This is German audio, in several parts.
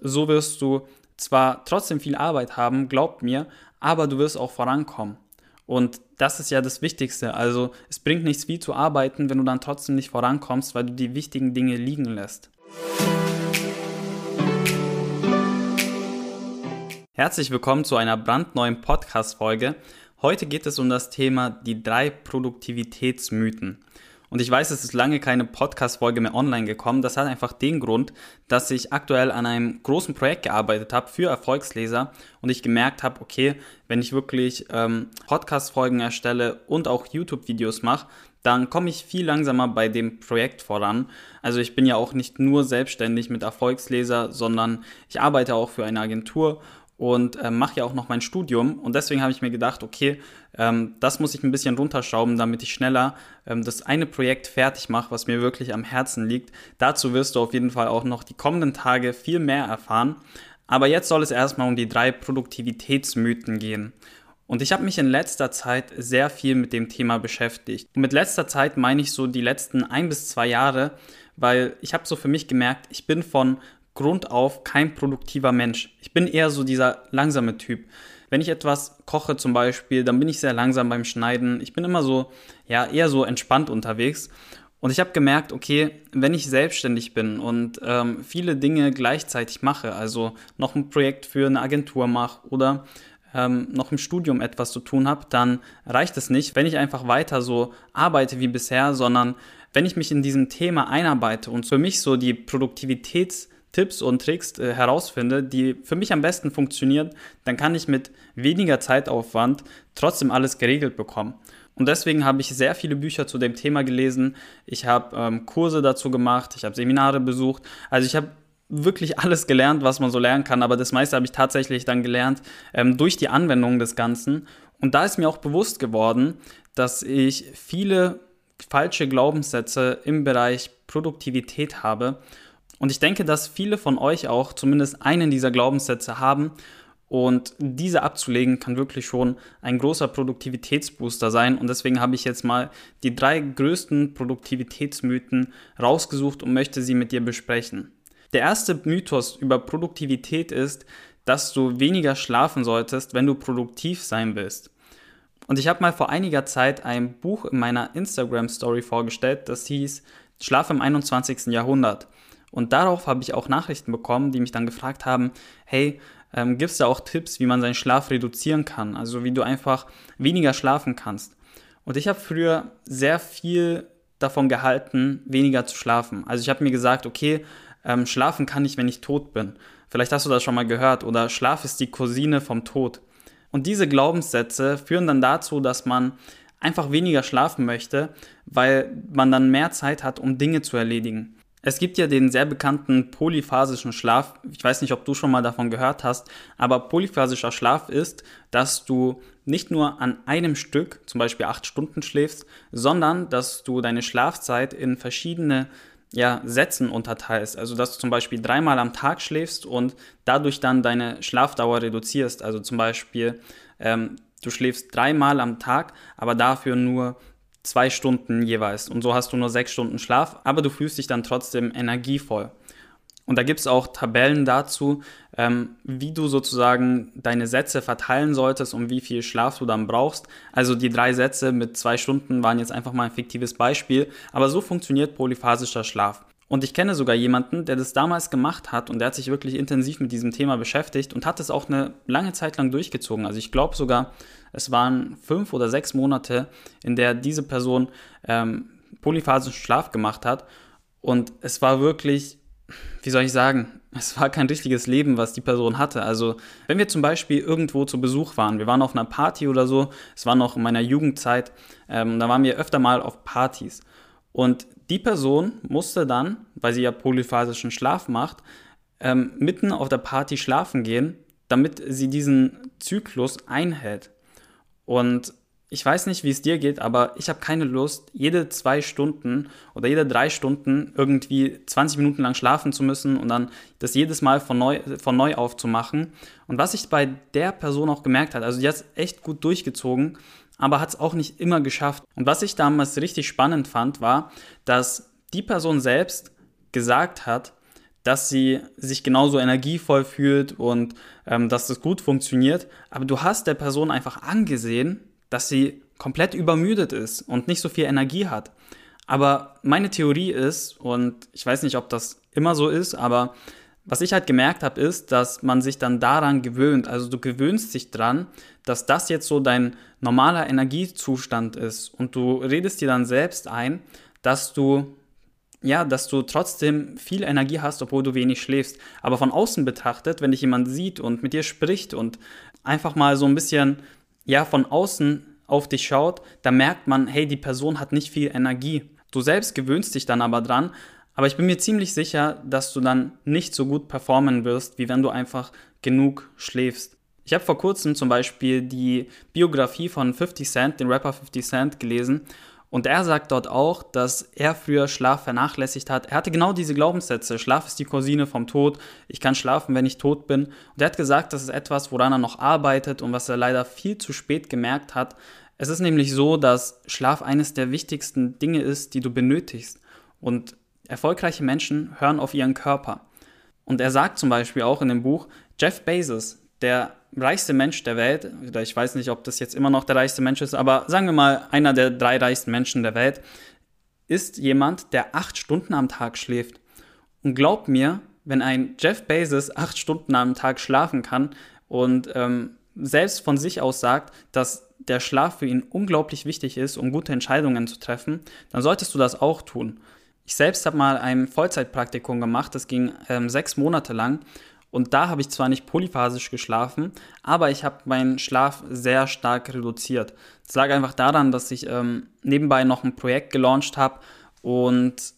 So wirst du zwar trotzdem viel Arbeit haben, glaub mir, aber du wirst auch vorankommen. Und das ist ja das Wichtigste. Also es bringt nichts wie zu arbeiten, wenn du dann trotzdem nicht vorankommst, weil du die wichtigen Dinge liegen lässt. Herzlich willkommen zu einer brandneuen Podcast-Folge. Heute geht es um das Thema die drei Produktivitätsmythen. Und ich weiß, es ist lange keine Podcast-Folge mehr online gekommen. Das hat einfach den Grund, dass ich aktuell an einem großen Projekt gearbeitet habe für Erfolgsleser und ich gemerkt habe, okay, wenn ich wirklich ähm, Podcast-Folgen erstelle und auch YouTube-Videos mache, dann komme ich viel langsamer bei dem Projekt voran. Also ich bin ja auch nicht nur selbstständig mit Erfolgsleser, sondern ich arbeite auch für eine Agentur und äh, mache ja auch noch mein Studium. Und deswegen habe ich mir gedacht, okay, ähm, das muss ich ein bisschen runterschrauben, damit ich schneller ähm, das eine Projekt fertig mache, was mir wirklich am Herzen liegt. Dazu wirst du auf jeden Fall auch noch die kommenden Tage viel mehr erfahren. Aber jetzt soll es erstmal um die drei Produktivitätsmythen gehen. Und ich habe mich in letzter Zeit sehr viel mit dem Thema beschäftigt. Und mit letzter Zeit meine ich so die letzten ein bis zwei Jahre, weil ich habe so für mich gemerkt, ich bin von Grund auf kein produktiver Mensch. Ich bin eher so dieser langsame Typ. Wenn ich etwas koche zum Beispiel, dann bin ich sehr langsam beim Schneiden. Ich bin immer so, ja, eher so entspannt unterwegs. Und ich habe gemerkt, okay, wenn ich selbstständig bin und ähm, viele Dinge gleichzeitig mache, also noch ein Projekt für eine Agentur mache oder ähm, noch im Studium etwas zu tun habe, dann reicht es nicht, wenn ich einfach weiter so arbeite wie bisher, sondern wenn ich mich in diesem Thema einarbeite und für mich so die Produktivitäts- Tipps und Tricks äh, herausfinde, die für mich am besten funktionieren, dann kann ich mit weniger Zeitaufwand trotzdem alles geregelt bekommen. Und deswegen habe ich sehr viele Bücher zu dem Thema gelesen. Ich habe ähm, Kurse dazu gemacht, ich habe Seminare besucht. Also ich habe wirklich alles gelernt, was man so lernen kann, aber das meiste habe ich tatsächlich dann gelernt ähm, durch die Anwendung des Ganzen. Und da ist mir auch bewusst geworden, dass ich viele falsche Glaubenssätze im Bereich Produktivität habe und ich denke, dass viele von euch auch zumindest einen dieser Glaubenssätze haben. Und diese abzulegen kann wirklich schon ein großer Produktivitätsbooster sein. Und deswegen habe ich jetzt mal die drei größten Produktivitätsmythen rausgesucht und möchte sie mit dir besprechen. Der erste Mythos über Produktivität ist, dass du weniger schlafen solltest, wenn du produktiv sein willst. Und ich habe mal vor einiger Zeit ein Buch in meiner Instagram Story vorgestellt, das hieß Schlaf im 21. Jahrhundert. Und darauf habe ich auch Nachrichten bekommen, die mich dann gefragt haben, hey, ähm, gibt es da auch Tipps, wie man seinen Schlaf reduzieren kann? Also wie du einfach weniger schlafen kannst. Und ich habe früher sehr viel davon gehalten, weniger zu schlafen. Also ich habe mir gesagt, okay, ähm, schlafen kann ich, wenn ich tot bin. Vielleicht hast du das schon mal gehört. Oder Schlaf ist die Cousine vom Tod. Und diese Glaubenssätze führen dann dazu, dass man einfach weniger schlafen möchte, weil man dann mehr Zeit hat, um Dinge zu erledigen. Es gibt ja den sehr bekannten polyphasischen Schlaf. Ich weiß nicht, ob du schon mal davon gehört hast, aber polyphasischer Schlaf ist, dass du nicht nur an einem Stück, zum Beispiel acht Stunden schläfst, sondern dass du deine Schlafzeit in verschiedene ja, Sätzen unterteilst. Also dass du zum Beispiel dreimal am Tag schläfst und dadurch dann deine Schlafdauer reduzierst. Also zum Beispiel ähm, du schläfst dreimal am Tag, aber dafür nur zwei Stunden jeweils. Und so hast du nur sechs Stunden Schlaf, aber du fühlst dich dann trotzdem energievoll. Und da gibt es auch Tabellen dazu, ähm, wie du sozusagen deine Sätze verteilen solltest und wie viel Schlaf du dann brauchst. Also die drei Sätze mit zwei Stunden waren jetzt einfach mal ein fiktives Beispiel, aber so funktioniert polyphasischer Schlaf. Und ich kenne sogar jemanden, der das damals gemacht hat und der hat sich wirklich intensiv mit diesem Thema beschäftigt und hat es auch eine lange Zeit lang durchgezogen. Also ich glaube sogar, es waren fünf oder sechs Monate, in der diese Person ähm, polyphasischen Schlaf gemacht hat. Und es war wirklich, wie soll ich sagen, es war kein richtiges Leben, was die Person hatte. Also wenn wir zum Beispiel irgendwo zu Besuch waren, wir waren auf einer Party oder so, es war noch in meiner Jugendzeit, ähm, da waren wir öfter mal auf Partys. Und die Person musste dann, weil sie ja polyphasischen Schlaf macht, ähm, mitten auf der Party schlafen gehen, damit sie diesen Zyklus einhält. Und ich weiß nicht, wie es dir geht, aber ich habe keine Lust, jede zwei Stunden oder jede drei Stunden irgendwie 20 Minuten lang schlafen zu müssen und dann das jedes Mal von neu, von neu aufzumachen. Und was ich bei der Person auch gemerkt habe, also die hat es echt gut durchgezogen, aber hat es auch nicht immer geschafft. Und was ich damals richtig spannend fand, war, dass die Person selbst gesagt hat, dass sie sich genauso energievoll fühlt und ähm, dass das gut funktioniert. Aber du hast der Person einfach angesehen, dass sie komplett übermüdet ist und nicht so viel Energie hat. Aber meine Theorie ist, und ich weiß nicht, ob das immer so ist, aber was ich halt gemerkt habe, ist, dass man sich dann daran gewöhnt. Also du gewöhnst dich dran, dass das jetzt so dein normaler Energiezustand ist. Und du redest dir dann selbst ein, dass du ja, dass du trotzdem viel Energie hast, obwohl du wenig schläfst. Aber von außen betrachtet, wenn dich jemand sieht und mit dir spricht und einfach mal so ein bisschen, ja, von außen auf dich schaut, da merkt man, hey, die Person hat nicht viel Energie. Du selbst gewöhnst dich dann aber dran, aber ich bin mir ziemlich sicher, dass du dann nicht so gut performen wirst, wie wenn du einfach genug schläfst. Ich habe vor kurzem zum Beispiel die Biografie von 50 Cent, den Rapper 50 Cent, gelesen und er sagt dort auch, dass er früher Schlaf vernachlässigt hat. Er hatte genau diese Glaubenssätze. Schlaf ist die Cousine vom Tod. Ich kann schlafen, wenn ich tot bin. Und er hat gesagt, das ist etwas, woran er noch arbeitet und was er leider viel zu spät gemerkt hat. Es ist nämlich so, dass Schlaf eines der wichtigsten Dinge ist, die du benötigst. Und erfolgreiche Menschen hören auf ihren Körper. Und er sagt zum Beispiel auch in dem Buch, Jeff Bezos, der reichste Mensch der Welt, oder ich weiß nicht, ob das jetzt immer noch der reichste Mensch ist, aber sagen wir mal, einer der drei reichsten Menschen der Welt, ist jemand, der acht Stunden am Tag schläft. Und glaubt mir, wenn ein Jeff Bezos acht Stunden am Tag schlafen kann und ähm, selbst von sich aus sagt, dass der Schlaf für ihn unglaublich wichtig ist, um gute Entscheidungen zu treffen, dann solltest du das auch tun. Ich selbst habe mal ein Vollzeitpraktikum gemacht, das ging ähm, sechs Monate lang und da habe ich zwar nicht polyphasisch geschlafen, aber ich habe meinen Schlaf sehr stark reduziert. Das lag einfach daran, dass ich ähm, nebenbei noch ein Projekt gelauncht habe und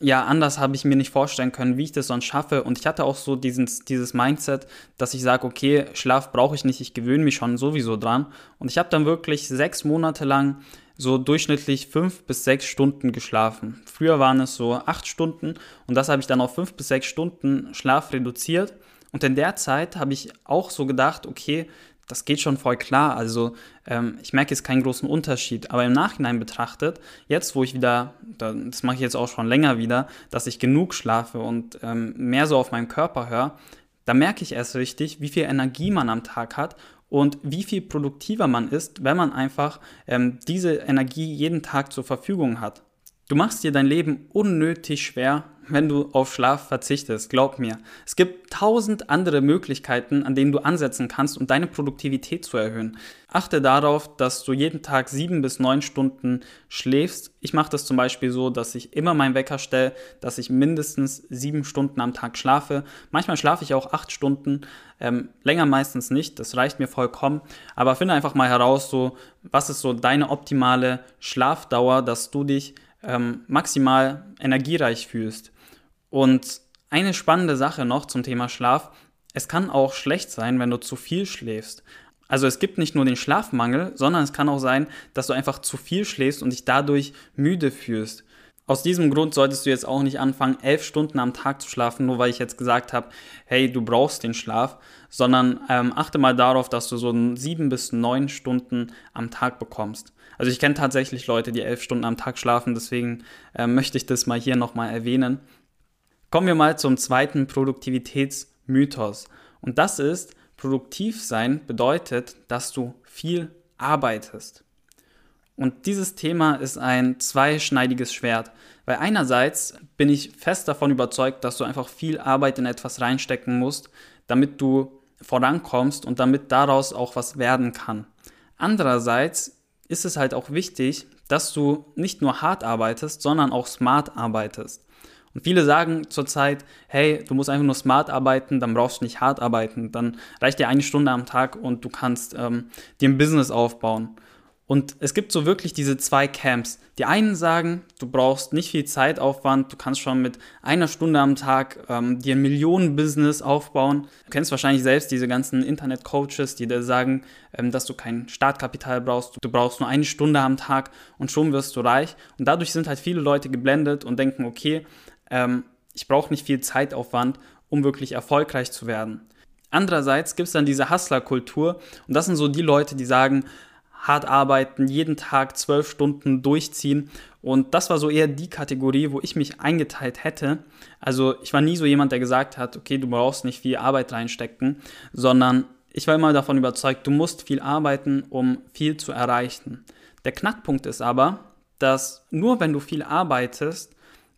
ja, anders habe ich mir nicht vorstellen können, wie ich das sonst schaffe. Und ich hatte auch so diesen, dieses Mindset, dass ich sage, okay, Schlaf brauche ich nicht, ich gewöhne mich schon sowieso dran. Und ich habe dann wirklich sechs Monate lang so durchschnittlich fünf bis sechs Stunden geschlafen. Früher waren es so acht Stunden und das habe ich dann auf fünf bis sechs Stunden Schlaf reduziert. Und in der Zeit habe ich auch so gedacht, okay, das geht schon voll klar. Also ähm, ich merke jetzt keinen großen Unterschied. Aber im Nachhinein betrachtet, jetzt wo ich wieder, das mache ich jetzt auch schon länger wieder, dass ich genug schlafe und ähm, mehr so auf meinen Körper höre, da merke ich erst richtig, wie viel Energie man am Tag hat und wie viel produktiver man ist, wenn man einfach ähm, diese Energie jeden Tag zur Verfügung hat. Du machst dir dein Leben unnötig schwer, wenn du auf Schlaf verzichtest, glaub mir. Es gibt tausend andere Möglichkeiten, an denen du ansetzen kannst, um deine Produktivität zu erhöhen. Achte darauf, dass du jeden Tag sieben bis neun Stunden schläfst. Ich mache das zum Beispiel so, dass ich immer meinen Wecker stelle, dass ich mindestens sieben Stunden am Tag schlafe. Manchmal schlafe ich auch acht Stunden, ähm, länger meistens nicht, das reicht mir vollkommen. Aber finde einfach mal heraus, so, was ist so deine optimale Schlafdauer, dass du dich ähm, maximal energiereich fühlst. Und eine spannende Sache noch zum Thema Schlaf. Es kann auch schlecht sein, wenn du zu viel schläfst. Also es gibt nicht nur den Schlafmangel, sondern es kann auch sein, dass du einfach zu viel schläfst und dich dadurch müde fühlst. Aus diesem Grund solltest du jetzt auch nicht anfangen, elf Stunden am Tag zu schlafen, nur weil ich jetzt gesagt habe, hey, du brauchst den Schlaf, sondern ähm, achte mal darauf, dass du so sieben bis neun Stunden am Tag bekommst. Also ich kenne tatsächlich Leute, die elf Stunden am Tag schlafen, deswegen äh, möchte ich das mal hier nochmal erwähnen. Kommen wir mal zum zweiten Produktivitätsmythos. Und das ist, produktiv sein bedeutet, dass du viel arbeitest. Und dieses Thema ist ein zweischneidiges Schwert, weil einerseits bin ich fest davon überzeugt, dass du einfach viel Arbeit in etwas reinstecken musst, damit du vorankommst und damit daraus auch was werden kann. Andererseits ist es halt auch wichtig, dass du nicht nur hart arbeitest, sondern auch smart arbeitest. Und viele sagen zurzeit, hey, du musst einfach nur smart arbeiten, dann brauchst du nicht hart arbeiten. Dann reicht dir eine Stunde am Tag und du kannst ähm, dir ein Business aufbauen. Und es gibt so wirklich diese zwei Camps. Die einen sagen, du brauchst nicht viel Zeitaufwand, du kannst schon mit einer Stunde am Tag ähm, dir ein Millionen-Business aufbauen. Du kennst wahrscheinlich selbst diese ganzen Internet-Coaches, die dir sagen, ähm, dass du kein Startkapital brauchst, du brauchst nur eine Stunde am Tag und schon wirst du reich. Und dadurch sind halt viele Leute geblendet und denken, okay, ähm, ich brauche nicht viel Zeitaufwand, um wirklich erfolgreich zu werden. Andererseits gibt es dann diese Hustler-Kultur und das sind so die Leute, die sagen, hart arbeiten, jeden Tag zwölf Stunden durchziehen Und das war so eher die Kategorie, wo ich mich eingeteilt hätte. Also ich war nie so jemand, der gesagt hat, okay, du brauchst nicht viel Arbeit reinstecken, sondern ich war immer davon überzeugt, du musst viel arbeiten, um viel zu erreichen. Der Knackpunkt ist aber, dass nur wenn du viel arbeitest,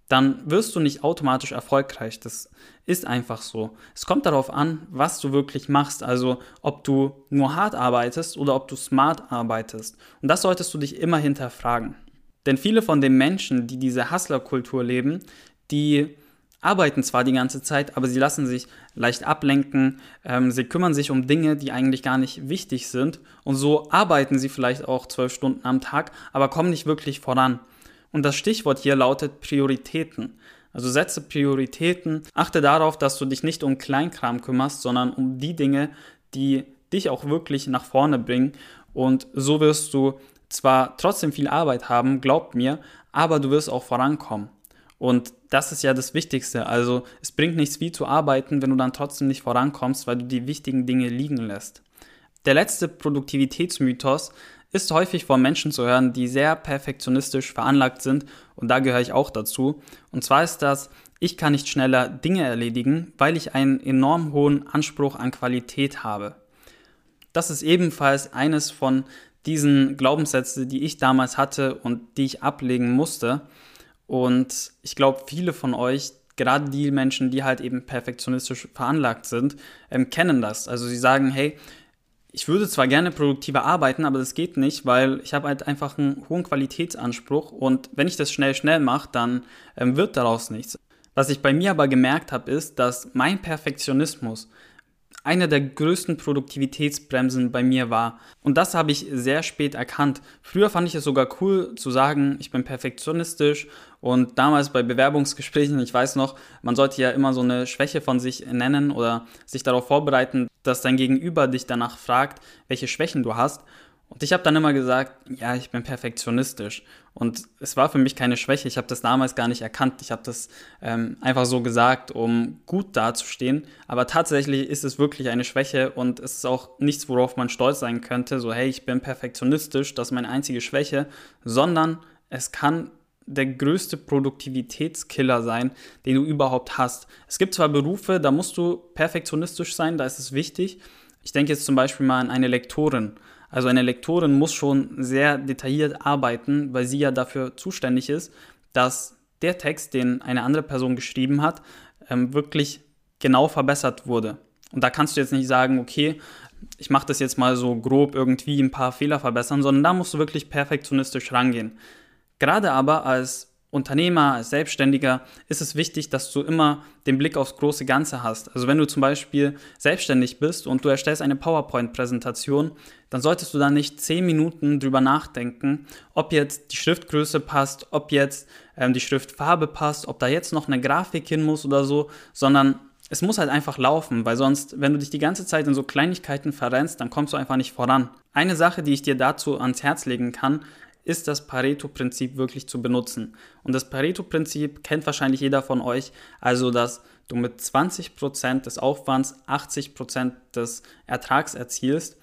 dann wirst du nicht automatisch erfolgreich. Das ist einfach so. Es kommt darauf an, was du wirklich machst. Also ob du nur hart arbeitest oder ob du smart arbeitest. Und das solltest du dich immer hinterfragen. Denn viele von den Menschen, die diese Hustler-Kultur leben, die arbeiten zwar die ganze Zeit, aber sie lassen sich leicht ablenken, ähm, sie kümmern sich um Dinge, die eigentlich gar nicht wichtig sind und so arbeiten sie vielleicht auch zwölf Stunden am Tag, aber kommen nicht wirklich voran. Und das Stichwort hier lautet Prioritäten. Also setze Prioritäten, achte darauf, dass du dich nicht um Kleinkram kümmerst, sondern um die Dinge, die dich auch wirklich nach vorne bringen. Und so wirst du zwar trotzdem viel Arbeit haben, glaub mir, aber du wirst auch vorankommen. Und das ist ja das Wichtigste. Also es bringt nichts viel zu arbeiten, wenn du dann trotzdem nicht vorankommst, weil du die wichtigen Dinge liegen lässt. Der letzte Produktivitätsmythos ist häufig von Menschen zu hören, die sehr perfektionistisch veranlagt sind und da gehöre ich auch dazu. Und zwar ist das, ich kann nicht schneller Dinge erledigen, weil ich einen enorm hohen Anspruch an Qualität habe. Das ist ebenfalls eines von diesen Glaubenssätzen, die ich damals hatte und die ich ablegen musste. Und ich glaube, viele von euch, gerade die Menschen, die halt eben perfektionistisch veranlagt sind, ähm, kennen das. Also sie sagen, hey, ich würde zwar gerne produktiver arbeiten, aber das geht nicht, weil ich habe halt einfach einen hohen Qualitätsanspruch und wenn ich das schnell, schnell mache, dann ähm, wird daraus nichts. Was ich bei mir aber gemerkt habe, ist, dass mein Perfektionismus eine der größten Produktivitätsbremsen bei mir war. Und das habe ich sehr spät erkannt. Früher fand ich es sogar cool zu sagen, ich bin perfektionistisch und damals bei Bewerbungsgesprächen, ich weiß noch, man sollte ja immer so eine Schwäche von sich nennen oder sich darauf vorbereiten, dass dein Gegenüber dich danach fragt, welche Schwächen du hast. Und ich habe dann immer gesagt, ja, ich bin perfektionistisch. Und es war für mich keine Schwäche. Ich habe das damals gar nicht erkannt. Ich habe das ähm, einfach so gesagt, um gut dazustehen. Aber tatsächlich ist es wirklich eine Schwäche und es ist auch nichts, worauf man stolz sein könnte. So, hey, ich bin perfektionistisch, das ist meine einzige Schwäche. Sondern es kann der größte Produktivitätskiller sein, den du überhaupt hast. Es gibt zwar Berufe, da musst du perfektionistisch sein, da ist es wichtig. Ich denke jetzt zum Beispiel mal an eine Lektorin. Also eine Lektorin muss schon sehr detailliert arbeiten, weil sie ja dafür zuständig ist, dass der Text, den eine andere Person geschrieben hat, ähm, wirklich genau verbessert wurde. Und da kannst du jetzt nicht sagen, okay, ich mache das jetzt mal so grob irgendwie ein paar Fehler verbessern, sondern da musst du wirklich perfektionistisch rangehen. Gerade aber als Unternehmer, als Selbstständiger ist es wichtig, dass du immer den Blick aufs große Ganze hast. Also wenn du zum Beispiel selbstständig bist und du erstellst eine PowerPoint-Präsentation, dann solltest du da nicht zehn Minuten drüber nachdenken, ob jetzt die Schriftgröße passt, ob jetzt ähm, die Schriftfarbe passt, ob da jetzt noch eine Grafik hin muss oder so, sondern es muss halt einfach laufen, weil sonst, wenn du dich die ganze Zeit in so Kleinigkeiten verrennst, dann kommst du einfach nicht voran. Eine Sache, die ich dir dazu ans Herz legen kann, ist das Pareto-Prinzip wirklich zu benutzen. Und das Pareto-Prinzip kennt wahrscheinlich jeder von euch, also dass du mit 20% des Aufwands 80% des Ertrags erzielst.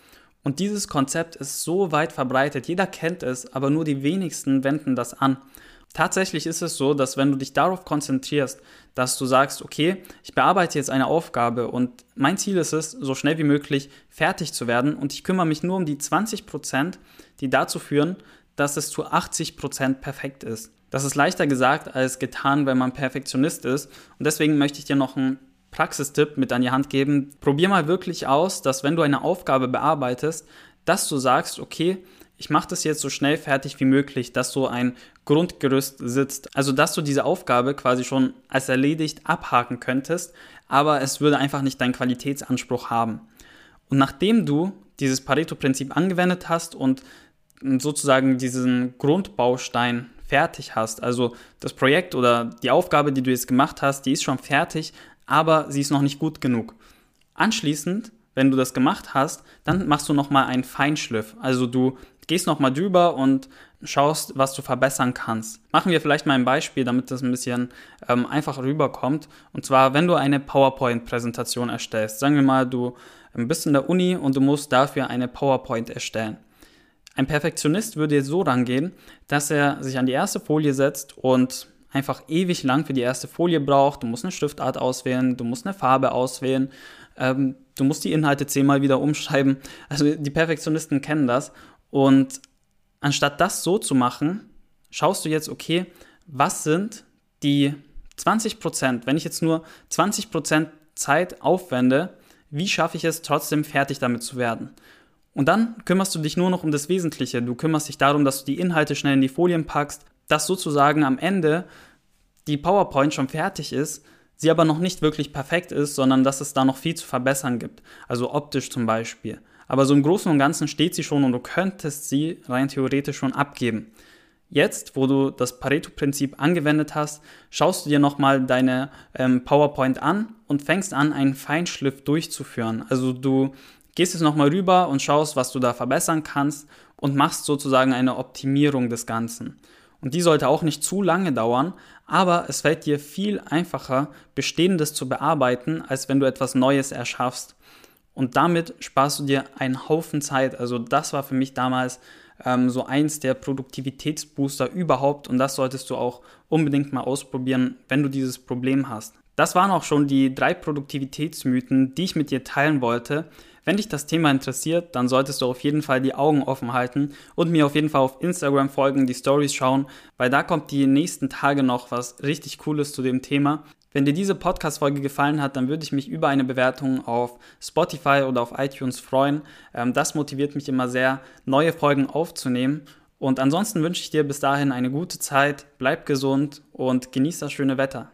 Und dieses Konzept ist so weit verbreitet, jeder kennt es, aber nur die wenigsten wenden das an. Tatsächlich ist es so, dass wenn du dich darauf konzentrierst, dass du sagst, okay, ich bearbeite jetzt eine Aufgabe und mein Ziel ist es, so schnell wie möglich fertig zu werden und ich kümmere mich nur um die 20 Prozent, die dazu führen, dass es zu 80% perfekt ist. Das ist leichter gesagt als getan, wenn man Perfektionist ist. Und deswegen möchte ich dir noch einen Praxistipp mit an die Hand geben. Probier mal wirklich aus, dass wenn du eine Aufgabe bearbeitest, dass du sagst, okay, ich mache das jetzt so schnell fertig wie möglich, dass so ein Grundgerüst sitzt. Also, dass du diese Aufgabe quasi schon als erledigt abhaken könntest, aber es würde einfach nicht deinen Qualitätsanspruch haben. Und nachdem du dieses Pareto-Prinzip angewendet hast und sozusagen diesen Grundbaustein fertig hast, also das Projekt oder die Aufgabe, die du jetzt gemacht hast, die ist schon fertig, aber sie ist noch nicht gut genug. Anschließend, wenn du das gemacht hast, dann machst du nochmal einen Feinschliff. Also du gehst nochmal drüber und schaust, was du verbessern kannst. Machen wir vielleicht mal ein Beispiel, damit das ein bisschen ähm, einfacher rüberkommt. Und zwar, wenn du eine PowerPoint-Präsentation erstellst. Sagen wir mal, du bist in der Uni und du musst dafür eine PowerPoint erstellen. Ein Perfektionist würde jetzt so rangehen, dass er sich an die erste Folie setzt und einfach ewig lang für die erste Folie braucht. Du musst eine Stiftart auswählen, du musst eine Farbe auswählen, ähm, du musst die Inhalte zehnmal wieder umschreiben. Also die Perfektionisten kennen das. Und anstatt das so zu machen, schaust du jetzt, okay, was sind die 20 Prozent, wenn ich jetzt nur 20 Prozent Zeit aufwende, wie schaffe ich es trotzdem fertig damit zu werden? Und dann kümmerst du dich nur noch um das Wesentliche. Du kümmerst dich darum, dass du die Inhalte schnell in die Folien packst, dass sozusagen am Ende die PowerPoint schon fertig ist, sie aber noch nicht wirklich perfekt ist, sondern dass es da noch viel zu verbessern gibt. Also optisch zum Beispiel. Aber so im Großen und Ganzen steht sie schon und du könntest sie rein theoretisch schon abgeben. Jetzt, wo du das Pareto-Prinzip angewendet hast, schaust du dir nochmal deine ähm, PowerPoint an und fängst an, einen Feinschliff durchzuführen. Also du gehst jetzt nochmal rüber und schaust, was du da verbessern kannst und machst sozusagen eine Optimierung des Ganzen. Und die sollte auch nicht zu lange dauern, aber es fällt dir viel einfacher, Bestehendes zu bearbeiten, als wenn du etwas Neues erschaffst. Und damit sparst du dir einen Haufen Zeit. Also das war für mich damals ähm, so eins der Produktivitätsbooster überhaupt und das solltest du auch unbedingt mal ausprobieren, wenn du dieses Problem hast. Das waren auch schon die drei Produktivitätsmythen, die ich mit dir teilen wollte. Wenn dich das Thema interessiert, dann solltest du auf jeden Fall die Augen offen halten und mir auf jeden Fall auf Instagram folgen, die Stories schauen, weil da kommt die nächsten Tage noch was richtig Cooles zu dem Thema. Wenn dir diese Podcast-Folge gefallen hat, dann würde ich mich über eine Bewertung auf Spotify oder auf iTunes freuen. Ähm, das motiviert mich immer sehr, neue Folgen aufzunehmen. Und ansonsten wünsche ich dir bis dahin eine gute Zeit, bleib gesund und genieß das schöne Wetter.